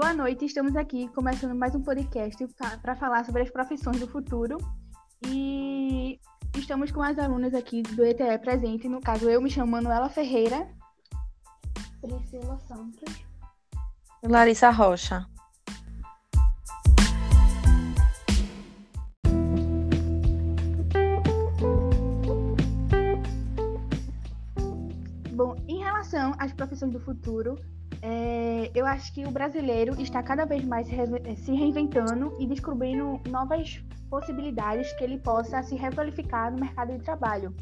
Boa noite, estamos aqui começando mais um podcast para falar sobre as profissões do futuro. E estamos com as alunas aqui do ETE presente, no caso eu me chamo Manuela Ferreira. Priscila Santos. Larissa Rocha. Bom, em relação às profissões do futuro, é, eu acho que o brasileiro está cada vez mais se reinventando e descobrindo novas possibilidades que ele possa se requalificar no mercado de trabalho,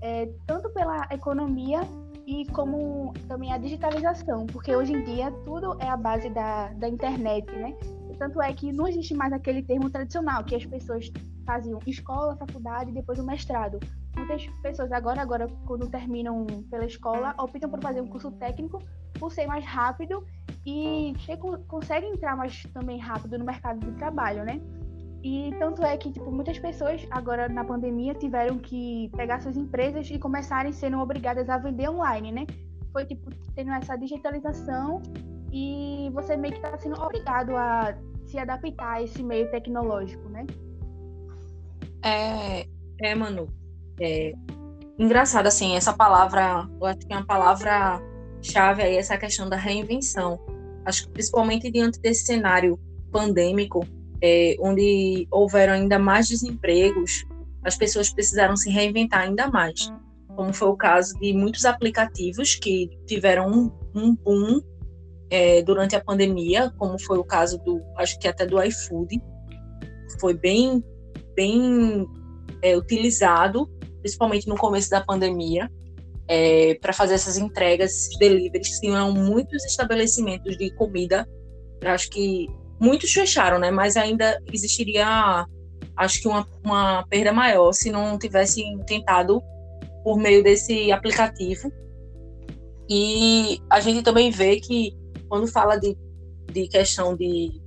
é, tanto pela economia e como também a digitalização, porque hoje em dia tudo é a base da, da internet, né? Tanto é que não existe mais aquele termo tradicional que as pessoas faziam escola, faculdade e depois o mestrado. Muitas pessoas agora, agora quando terminam pela escola, optam por fazer um curso técnico por ser mais rápido e conseguem entrar mais também rápido no mercado de trabalho, né? E tanto é que tipo, muitas pessoas agora na pandemia tiveram que pegar suas empresas e começarem sendo obrigadas a vender online, né? Foi tipo tendo essa digitalização e você meio que está sendo obrigado a se adaptar a esse meio tecnológico, né? É, é Manu. É, engraçado assim, essa palavra, eu acho que é uma palavra chave aí essa questão da reinvenção. Acho que principalmente diante desse cenário pandêmico, é, onde houveram ainda mais desempregos, as pessoas precisaram se reinventar ainda mais. Como foi o caso de muitos aplicativos que tiveram um, um boom é, durante a pandemia, como foi o caso do, acho que até do iFood, foi bem, bem é, utilizado, principalmente no começo da pandemia é, para fazer essas entregas, esses deliveries. Tinham muitos estabelecimentos de comida, acho que muitos fecharam, né? Mas ainda existiria, acho que uma, uma perda maior se não tivessem tentado por meio desse aplicativo. E a gente também vê que quando fala de, de questão de,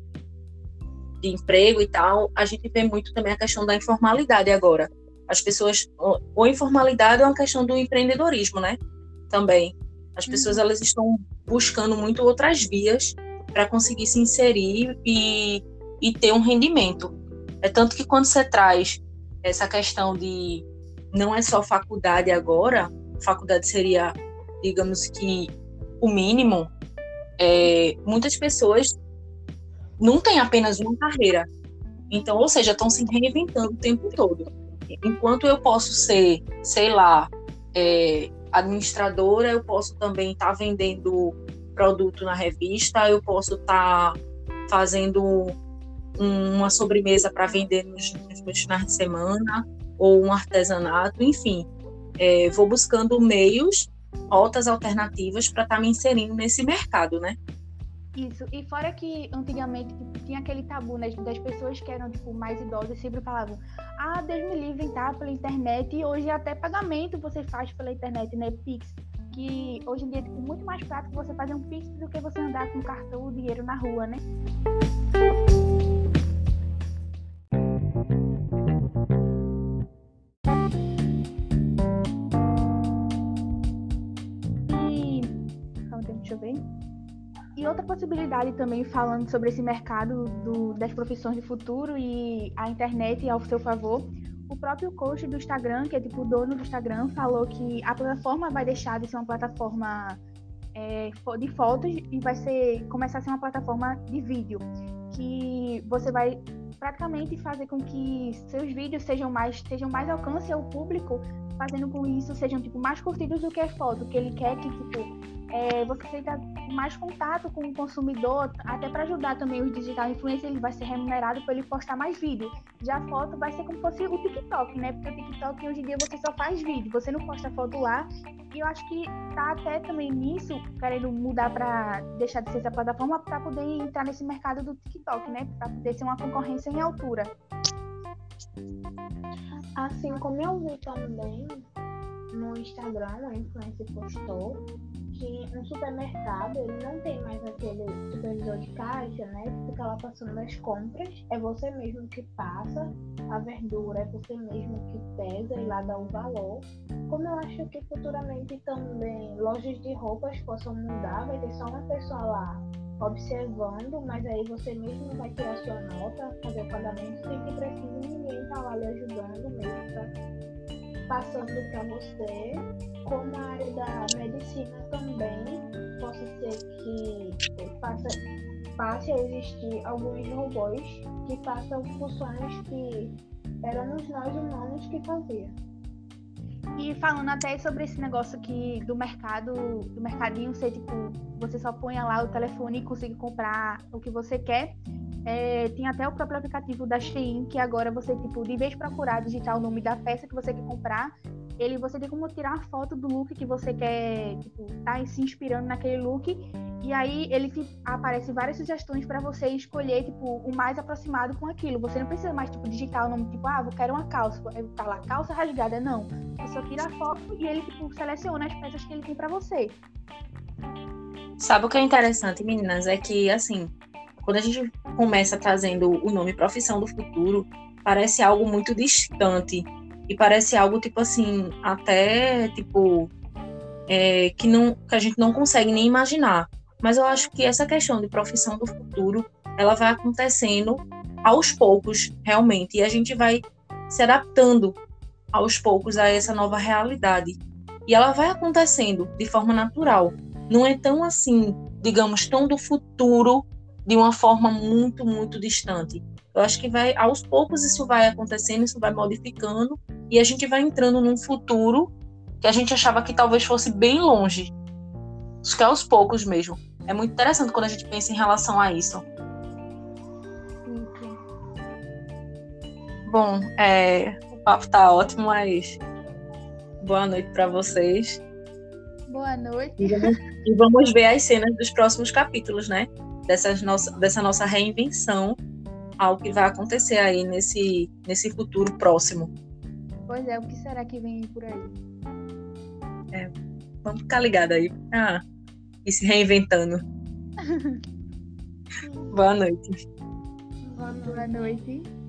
de emprego e tal, a gente vê muito também a questão da informalidade agora as pessoas ou informalidade é uma questão do empreendedorismo, né? Também as pessoas uhum. elas estão buscando muito outras vias para conseguir se inserir e, e ter um rendimento. É tanto que quando você traz essa questão de não é só faculdade agora, faculdade seria, digamos que, o mínimo, é, muitas pessoas não têm apenas uma carreira. Então, ou seja, estão se reinventando o tempo todo enquanto eu posso ser, sei lá, é, administradora, eu posso também estar tá vendendo produto na revista, eu posso estar tá fazendo um, uma sobremesa para vender nos, nos finais de semana, ou um artesanato, enfim. É, vou buscando meios, rotas alternativas para estar tá me inserindo nesse mercado, né? Isso, e fora que antigamente tinha aquele tabu né, das pessoas que eram tipo, mais idosas sempre falavam ah, Deus me livre entrar pela internet e hoje até pagamento você faz pela internet, né, Pix, que hoje em dia é tipo, muito mais prático você fazer um Pix do que você andar com cartão ou dinheiro na rua, né? E... Calma, deixa eu ver. E outra possibilidade também, falando sobre esse mercado do, das profissões de futuro e a internet ao seu favor, o próprio coach do Instagram, que é tipo o dono do Instagram, falou que a plataforma vai deixar de ser uma plataforma é, de fotos e vai ser começar a ser uma plataforma de vídeo, que você vai praticamente fazer com que seus vídeos sejam mais sejam mais alcance ao público, fazendo com isso sejam tipo mais curtidos do que foto, que ele quer que tipo é, você tenha mais contato com o consumidor, até para ajudar também os digital influencers, ele vai ser remunerado por ele postar mais vídeo. Já a foto vai ser como se fosse o TikTok, né? Porque o TikTok hoje em dia você só faz vídeo, você não posta foto lá. E eu acho que tá até também nisso, querendo mudar para deixar de ser essa plataforma para poder entrar nesse mercado do TikTok, né? Para poder ser uma concorrência em altura. Assim como eu vi também no Instagram, a influencer postou que no supermercado ele não tem mais aquele supervisor de caixa, né? Que fica lá passando as compras. É você mesmo que passa a verdura, é você mesmo que pesa e lá dá o valor. Como eu acho que futuramente também lojas de roupas possam mudar, vai ter só uma pessoa lá observando, mas aí você mesmo vai tirar sua nota, fazer o pagamento sem que precise ninguém estar tá lá lhe ajudando mesmo, passando para você. Como a área da medicina também, possa ser que faça, passe a existir alguns robôs que façam funções que éramos nós humanos que fazíamos. E falando até sobre esse negócio que do mercado, do mercadinho ser tipo, você só põe lá o telefone e consegue comprar o que você quer. É, tem até o próprio aplicativo da Shein, que agora você, tipo, de vez de procurar digitar o nome da peça que você quer comprar, ele você tem como tirar uma foto do look que você quer, tipo, tá se inspirando naquele look e aí ele te aparece várias sugestões para você escolher, tipo, o mais aproximado com aquilo. Você não precisa mais, tipo, digitar o nome, tipo, ah, eu quero uma calça. Tá lá, calça rasgada. Não. Você só tira a foto e ele, tipo, seleciona as peças que ele tem para você. Sabe o que é interessante, meninas? É que, assim, quando a gente começa trazendo o nome Profissão do Futuro, parece algo muito distante. E parece algo, tipo assim, até, tipo, é, que, não, que a gente não consegue nem imaginar. Mas eu acho que essa questão de profissão do futuro, ela vai acontecendo aos poucos, realmente, e a gente vai se adaptando aos poucos a essa nova realidade. E ela vai acontecendo de forma natural. Não é tão assim, digamos, tão do futuro de uma forma muito, muito distante. Eu acho que vai aos poucos isso vai acontecendo, isso vai modificando e a gente vai entrando num futuro que a gente achava que talvez fosse bem longe. Acho que é aos poucos mesmo. É muito interessante quando a gente pensa em relação a isso. Bom, é, o papo tá ótimo, mas boa noite para vocês. Boa noite. E vamos, ver as cenas dos próximos capítulos, né? Dessas nossa, dessa nossa reinvenção ao que vai acontecer aí nesse, nesse futuro próximo. Pois é, o que será que vem por aí? É, vamos ficar ligados aí. Ah, e se reinventando. Boa noite. Boa noite.